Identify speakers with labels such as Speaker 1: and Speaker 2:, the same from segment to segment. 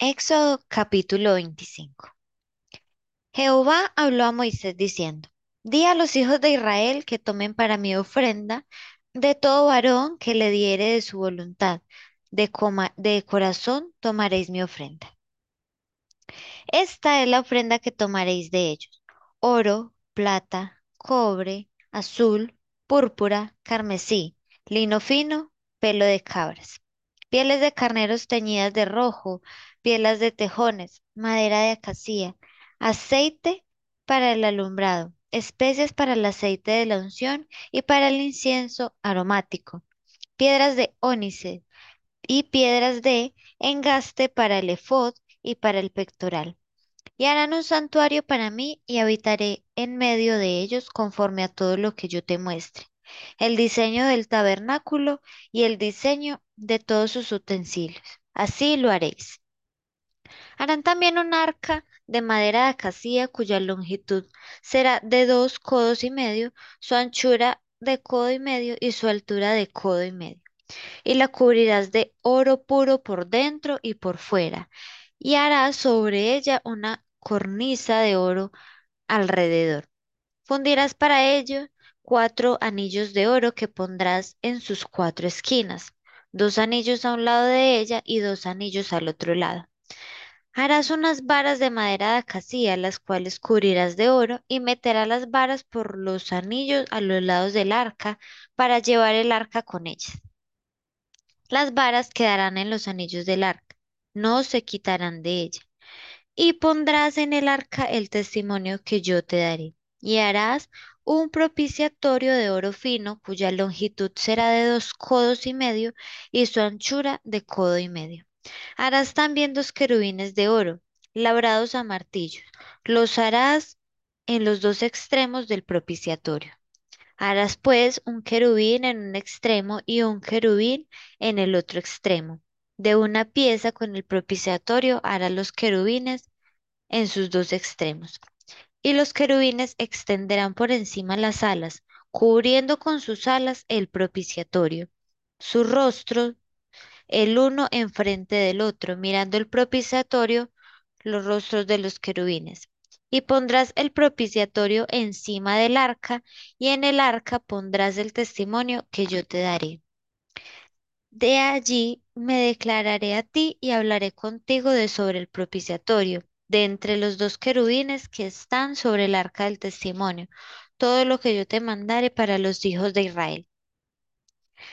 Speaker 1: Éxodo capítulo 25. Jehová habló a Moisés diciendo, Di a los hijos de Israel que tomen para mí ofrenda de todo varón que le diere de su voluntad, de, de corazón tomaréis mi ofrenda. Esta es la ofrenda que tomaréis de ellos: oro, plata, cobre, azul, púrpura, carmesí, lino fino, pelo de cabras, pieles de carneros teñidas de rojo, pieles de tejones, madera de acacia, aceite para el alumbrado, especias para el aceite de la unción y para el incienso aromático, piedras de ónice y piedras de engaste para el efod y para el pectoral y harán un santuario para mí y habitaré en medio de ellos conforme a todo lo que yo te muestre. El diseño del tabernáculo y el diseño de todos sus utensilios. Así lo haréis. Harán también un arca de madera de acacia cuya longitud será de dos codos y medio, su anchura de codo y medio y su altura de codo y medio y la cubrirás de oro puro por dentro y por fuera, y harás sobre ella una cornisa de oro alrededor. Fundirás para ello cuatro anillos de oro que pondrás en sus cuatro esquinas, dos anillos a un lado de ella y dos anillos al otro lado. Harás unas varas de madera de acacia, las cuales cubrirás de oro, y meterás las varas por los anillos a los lados del arca, para llevar el arca con ellas. Las varas quedarán en los anillos del arca, no se quitarán de ella. Y pondrás en el arca el testimonio que yo te daré. Y harás un propiciatorio de oro fino, cuya longitud será de dos codos y medio, y su anchura de codo y medio. Harás también dos querubines de oro, labrados a martillos. Los harás en los dos extremos del propiciatorio. Harás pues un querubín en un extremo y un querubín en el otro extremo. De una pieza con el propiciatorio harás los querubines en sus dos extremos. Y los querubines extenderán por encima las alas, cubriendo con sus alas el propiciatorio. Su rostro, el uno enfrente del otro, mirando el propiciatorio, los rostros de los querubines. Y pondrás el propiciatorio encima del arca, y en el arca pondrás el testimonio que yo te daré. De allí me declararé a ti y hablaré contigo de sobre el propiciatorio, de entre los dos querubines que están sobre el arca del testimonio, todo lo que yo te mandare para los hijos de Israel.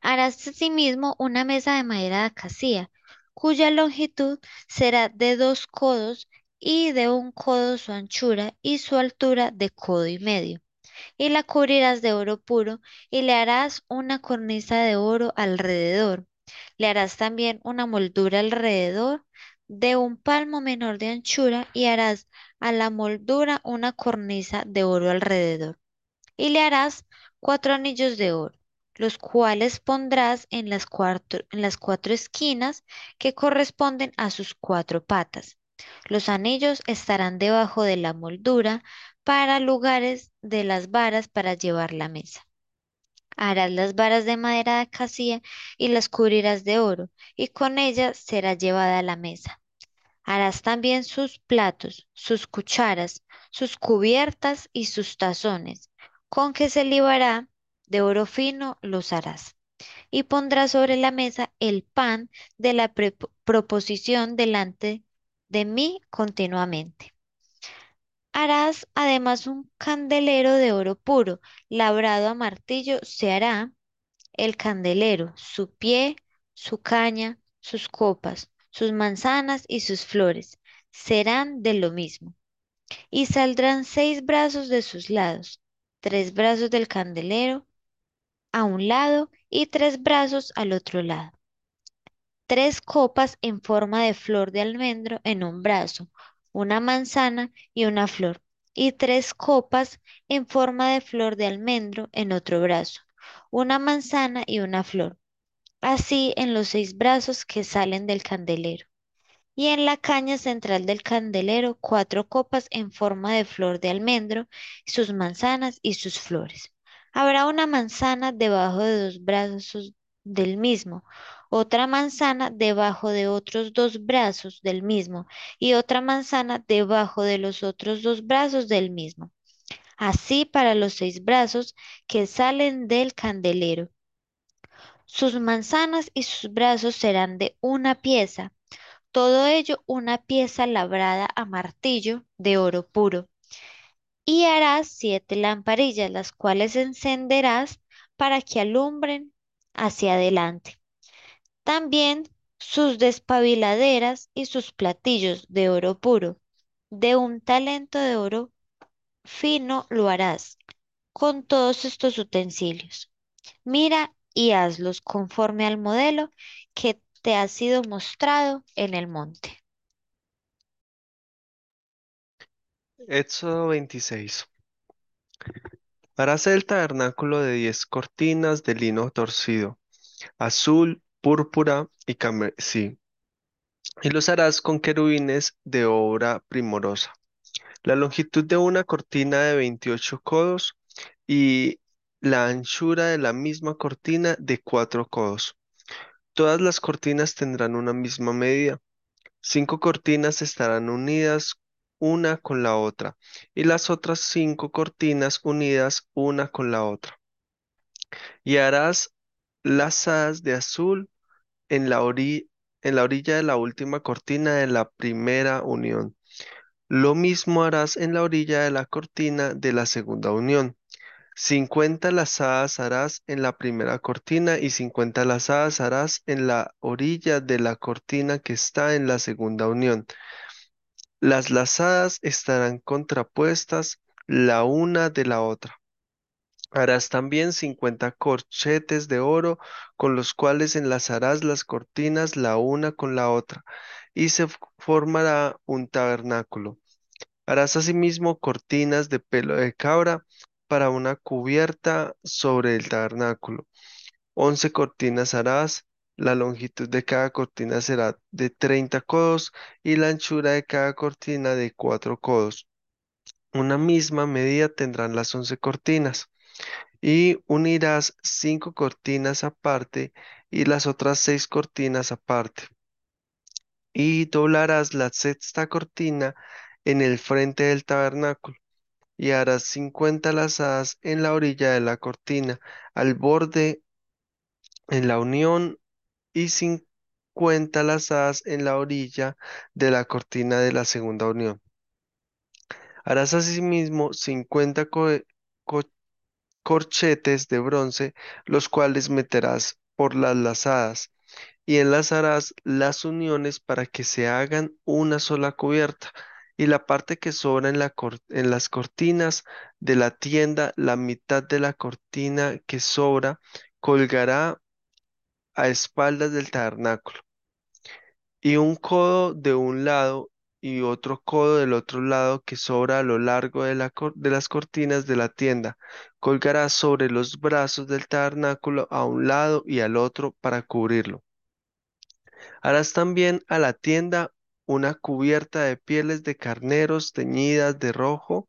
Speaker 1: Harás asimismo una mesa de madera de acacia, cuya longitud será de dos codos y de un codo su anchura y su altura de codo y medio. Y la cubrirás de oro puro y le harás una cornisa de oro alrededor. Le harás también una moldura alrededor de un palmo menor de anchura y harás a la moldura una cornisa de oro alrededor y le harás cuatro anillos de oro, los cuales pondrás en las, cuatro, en las cuatro esquinas que corresponden a sus cuatro patas. Los anillos estarán debajo de la moldura para lugares de las varas para llevar la mesa. Harás las varas de madera de acacia y las cubrirás de oro, y con ellas será llevada la mesa. Harás también sus platos, sus cucharas, sus cubiertas y sus tazones. Con que se libará de oro fino los harás. Y pondrás sobre la mesa el pan de la proposición delante de mí continuamente. Harás además un candelero de oro puro, labrado a martillo, se hará el candelero, su pie, su caña, sus copas, sus manzanas y sus flores serán de lo mismo. Y saldrán seis brazos de sus lados, tres brazos del candelero a un lado y tres brazos al otro lado. Tres copas en forma de flor de almendro en un brazo, una manzana y una flor. Y tres copas en forma de flor de almendro en otro brazo, una manzana y una flor así en los seis brazos que salen del candelero. Y en la caña central del candelero, cuatro copas en forma de flor de almendro, sus manzanas y sus flores. Habrá una manzana debajo de dos brazos del mismo, otra manzana debajo de otros dos brazos del mismo y otra manzana debajo de los otros dos brazos del mismo. Así para los seis brazos que salen del candelero. Sus manzanas y sus brazos serán de una pieza, todo ello una pieza labrada a martillo de oro puro. Y harás siete lamparillas, las cuales encenderás para que alumbren hacia adelante. También sus despabiladeras y sus platillos de oro puro. De un talento de oro fino lo harás con todos estos utensilios. Mira y hazlos conforme al modelo que te ha sido mostrado en el monte.
Speaker 2: Éxodo 26. Para el tabernáculo de diez cortinas de lino torcido, azul, púrpura y carmesí, y los harás con querubines de obra primorosa. La longitud de una cortina de 28 codos y la anchura de la misma cortina de cuatro codos. Todas las cortinas tendrán una misma medida. Cinco cortinas estarán unidas una con la otra y las otras cinco cortinas unidas una con la otra. Y harás lazadas de azul en la, en la orilla de la última cortina de la primera unión. Lo mismo harás en la orilla de la cortina de la segunda unión. 50 lazadas harás en la primera cortina y 50 lazadas harás en la orilla de la cortina que está en la segunda unión. Las lazadas estarán contrapuestas la una de la otra. Harás también 50 corchetes de oro con los cuales enlazarás las cortinas la una con la otra y se formará un tabernáculo. Harás asimismo cortinas de pelo de cabra para una cubierta sobre el tabernáculo. Once cortinas harás, la longitud de cada cortina será de 30 codos y la anchura de cada cortina de 4 codos. Una misma medida tendrán las once cortinas. Y unirás cinco cortinas aparte y las otras seis cortinas aparte. Y doblarás la sexta cortina en el frente del tabernáculo y harás 50 lazadas en la orilla de la cortina, al borde en la unión y 50 lazadas en la orilla de la cortina de la segunda unión. Harás asimismo 50 co- co- corchetes de bronce, los cuales meterás por las lazadas y enlazarás las uniones para que se hagan una sola cubierta. Y la parte que sobra en la en las cortinas de la tienda, la mitad de la cortina que sobra, colgará a espaldas del tabernáculo. Y un codo de un lado y otro codo del otro lado que sobra a lo largo de de las cortinas de la tienda, colgará sobre los brazos del tabernáculo a un lado y al otro para cubrirlo. Harás también a la tienda una cubierta de pieles de carneros teñidas de rojo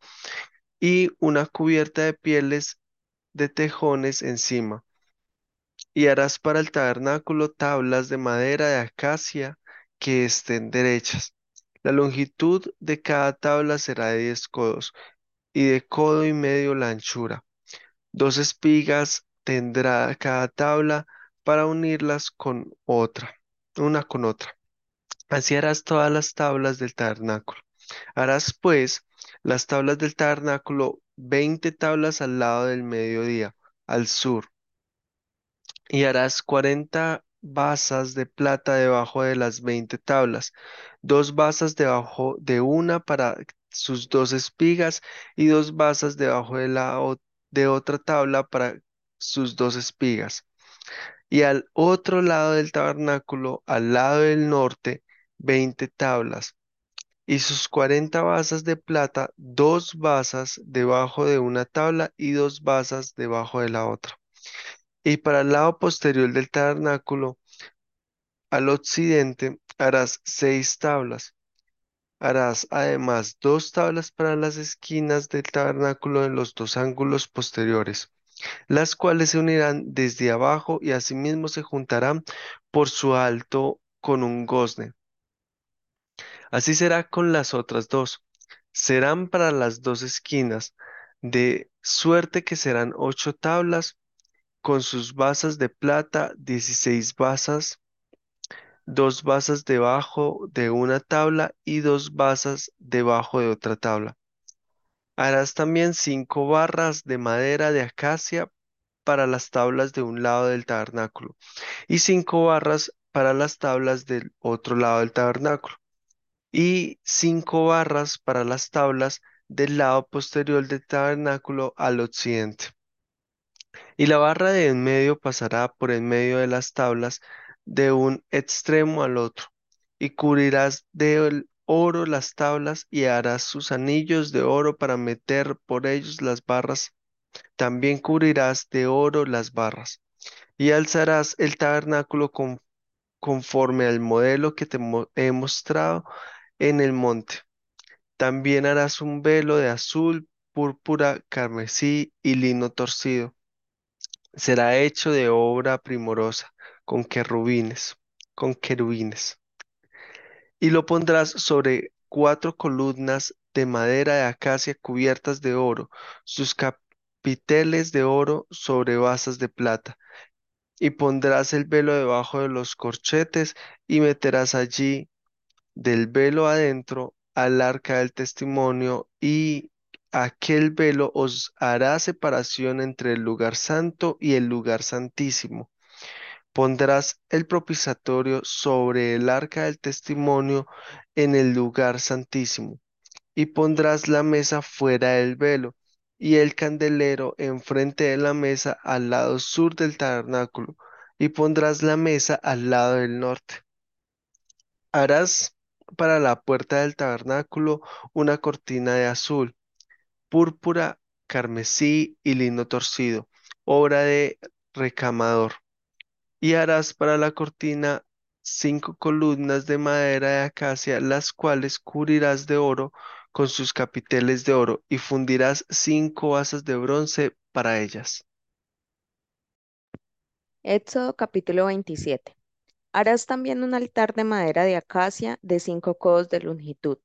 Speaker 2: y una cubierta de pieles de tejones encima. Y harás para el tabernáculo tablas de madera de acacia que estén derechas. La longitud de cada tabla será de diez codos y de codo y medio la anchura. Dos espigas tendrá cada tabla para unirlas con otra, una con otra. Así harás todas las tablas del tabernáculo. Harás pues las tablas del tabernáculo, veinte tablas al lado del mediodía, al sur, y harás cuarenta basas de plata debajo de las veinte tablas, dos basas debajo de una para sus dos espigas y dos basas debajo de la de otra tabla para sus dos espigas y al otro lado del tabernáculo, al lado del norte, veinte tablas, y sus cuarenta basas de plata, dos basas debajo de una tabla y dos basas debajo de la otra. Y para el lado posterior del tabernáculo, al occidente, harás seis tablas. Harás además dos tablas para las esquinas del tabernáculo en los dos ángulos posteriores. las cuales se unirán desde abajo y asimismo se juntarán por su alto con un gozne. Así será con las otras dos. Serán para las dos esquinas, de suerte que serán ocho tablas con sus basas de plata, dieciséis basas, dos basas debajo de una tabla y dos basas debajo de otra tabla. Harás también cinco barras de madera de acacia para las tablas de un lado del tabernáculo y cinco barras para las tablas del otro lado del tabernáculo y cinco barras para las tablas del lado posterior del tabernáculo al occidente. Y la barra de en medio pasará por en medio de las tablas de un extremo al otro, y cubrirás de oro las tablas y harás sus anillos de oro para meter por ellos las barras. También cubrirás de oro las barras, y alzarás el tabernáculo con- conforme al modelo que te he mostrado en el monte. También harás un velo de azul, púrpura, carmesí y lino torcido será hecho de obra primorosa, con querubines, con querubines. Y lo pondrás sobre cuatro columnas de madera de acacia cubiertas de oro, sus capiteles de oro sobre basas de plata. Y pondrás el velo debajo de los corchetes y meterás allí del velo adentro al arca del testimonio y aquel velo os hará separación entre el lugar santo y el lugar santísimo. Pondrás el propiciatorio sobre el arca del testimonio en el lugar santísimo y pondrás la mesa fuera del velo y el candelero enfrente de la mesa al lado sur del tabernáculo y pondrás la mesa al lado del norte. Harás para la puerta del tabernáculo una cortina de azul, púrpura, carmesí y lino torcido, obra de recamador. Y harás para la cortina cinco columnas de madera de acacia, las cuales cubrirás de oro con sus capiteles de oro, y fundirás cinco basas de bronce para ellas.
Speaker 3: Éxodo capítulo 27. Harás también un altar de madera de acacia de cinco codos de longitud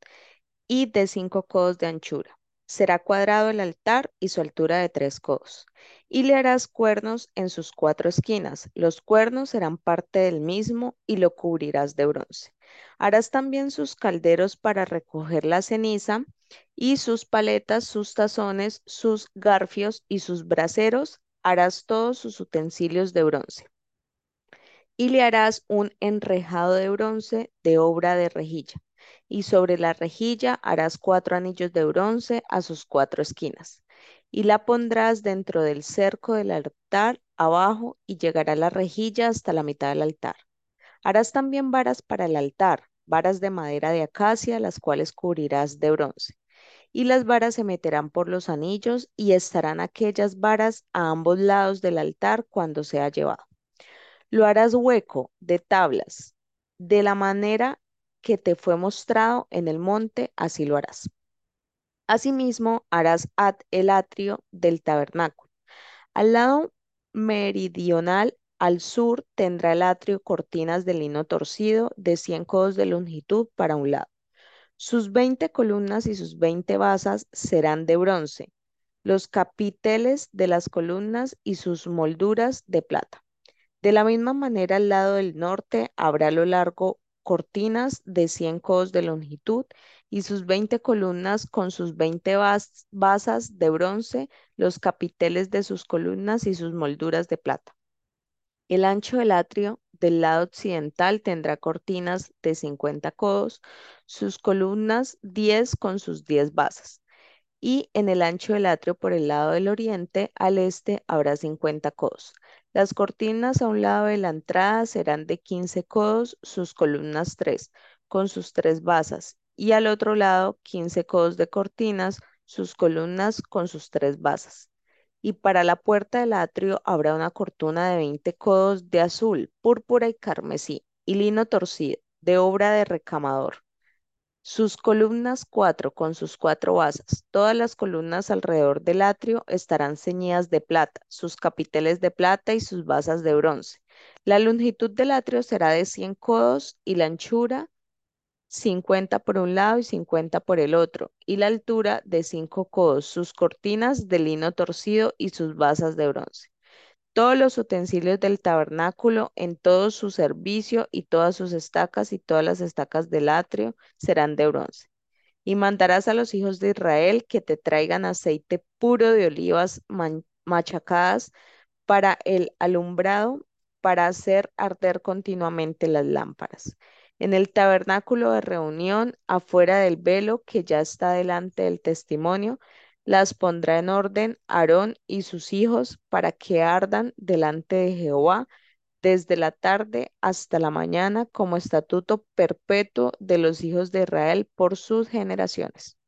Speaker 3: y de cinco codos de anchura. Será cuadrado el altar y su altura de tres codos. Y le harás cuernos en sus cuatro esquinas. Los cuernos serán parte del mismo y lo cubrirás de bronce. Harás también sus calderos para recoger la ceniza y sus paletas, sus tazones, sus garfios y sus braseros. Harás todos sus utensilios de bronce y le harás un enrejado de bronce de obra de rejilla, y sobre la rejilla harás cuatro anillos de bronce a sus cuatro esquinas, y la pondrás dentro del cerco del altar abajo y llegará la rejilla hasta la mitad del altar. Harás también varas para el altar, varas de madera de acacia, las cuales cubrirás de bronce. Y las varas se meterán por los anillos y estarán aquellas varas a ambos lados del altar cuando sea llevado. Lo harás hueco de tablas, de la manera que te fue mostrado en el monte, así lo harás. Asimismo, harás at el atrio del tabernáculo. Al lado meridional, al sur, tendrá el atrio cortinas de lino torcido de 100 codos de longitud para un lado. Sus 20 columnas y sus 20 basas serán de bronce, los capiteles de las columnas y sus molduras de plata. De la misma manera, al lado del norte habrá a lo largo cortinas de 100 codos de longitud y sus 20 columnas con sus 20 bas- basas de bronce, los capiteles de sus columnas y sus molduras de plata. El ancho del atrio del lado occidental tendrá cortinas de 50 codos, sus columnas 10 con sus 10 basas y en el ancho del atrio por el lado del oriente al este habrá 50 codos. Las cortinas a un lado de la entrada serán de 15 codos, sus columnas 3, con sus tres basas, y al otro lado 15 codos de cortinas, sus columnas con sus tres basas. Y para la puerta del atrio habrá una cortina de 20 codos de azul, púrpura y carmesí, y lino torcido, de obra de recamador Sus columnas cuatro con sus cuatro basas. Todas las columnas alrededor del atrio estarán ceñidas de plata, sus capiteles de plata y sus basas de bronce. La longitud del atrio será de 100 codos y la anchura 50 por un lado y 50 por el otro, y la altura de 5 codos, sus cortinas de lino torcido y sus basas de bronce. Todos los utensilios del tabernáculo en todo su servicio y todas sus estacas y todas las estacas del atrio serán de bronce. Y mandarás a los hijos de Israel que te traigan aceite puro de olivas machacadas para el alumbrado, para hacer arder continuamente las lámparas. En el tabernáculo de reunión, afuera del velo que ya está delante del testimonio, las pondrá en orden Aarón y sus hijos para que ardan delante de Jehová desde la tarde hasta la mañana como estatuto perpetuo de los hijos de Israel por sus generaciones.